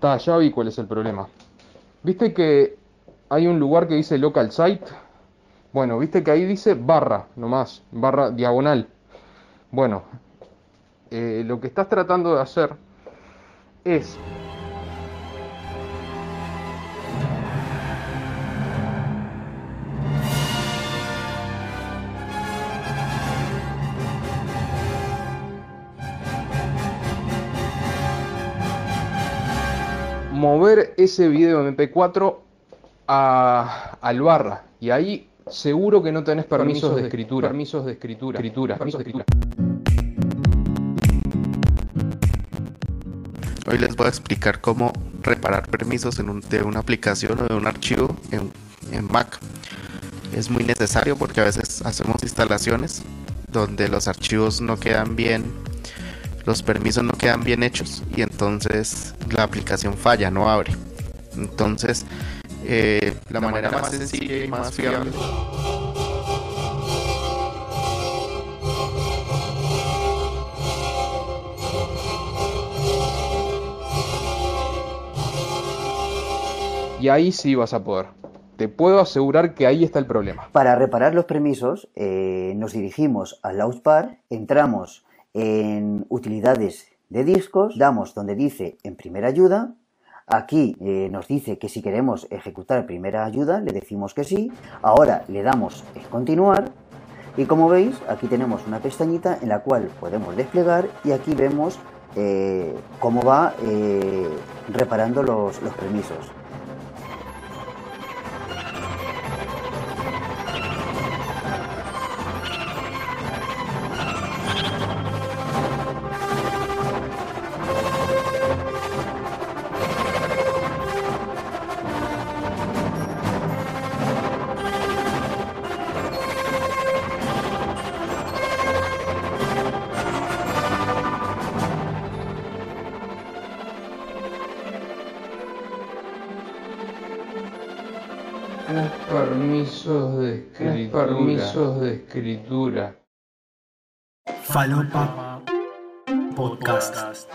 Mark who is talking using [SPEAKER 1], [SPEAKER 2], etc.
[SPEAKER 1] Ta, ya vi cuál es el problema. ¿Viste que hay un lugar que dice local site? Bueno, viste que ahí dice barra, nomás, barra diagonal. Bueno, eh, lo que estás tratando de hacer es mover ese video MP4 a, al barra y ahí seguro que no tenés permisos, de, escritura. Permisos de escritura. escritura. Permisos de escritura.
[SPEAKER 2] Hoy les voy a explicar cómo reparar permisos en un, de una aplicación o de un archivo en, en Mac. Es muy necesario porque a veces hacemos instalaciones donde los archivos no quedan bien los permisos no quedan bien hechos y entonces la aplicación falla, no abre. Entonces, eh, la, manera, más sencilla y más fiable
[SPEAKER 1] Y ahí sí vas a poder. Te puedo asegurar que ahí está el problema.
[SPEAKER 3] Para reparar los permisos, eh, nos dirigimos al Launchpad, entramos en utilidades de discos, damos donde dice en primera ayuda, aquí eh, nos dice que si queremos ejecutar primera ayuda, le decimos que sí, ahora le damos en continuar. Y como veis aquí tenemos una pestañita en la cual podemos desplegar y aquí vemos eh, cómo va eh, reparando los, los permisos.
[SPEAKER 1] Permisos de escritura. Permisos de escritura.
[SPEAKER 4] Falopa Podcast.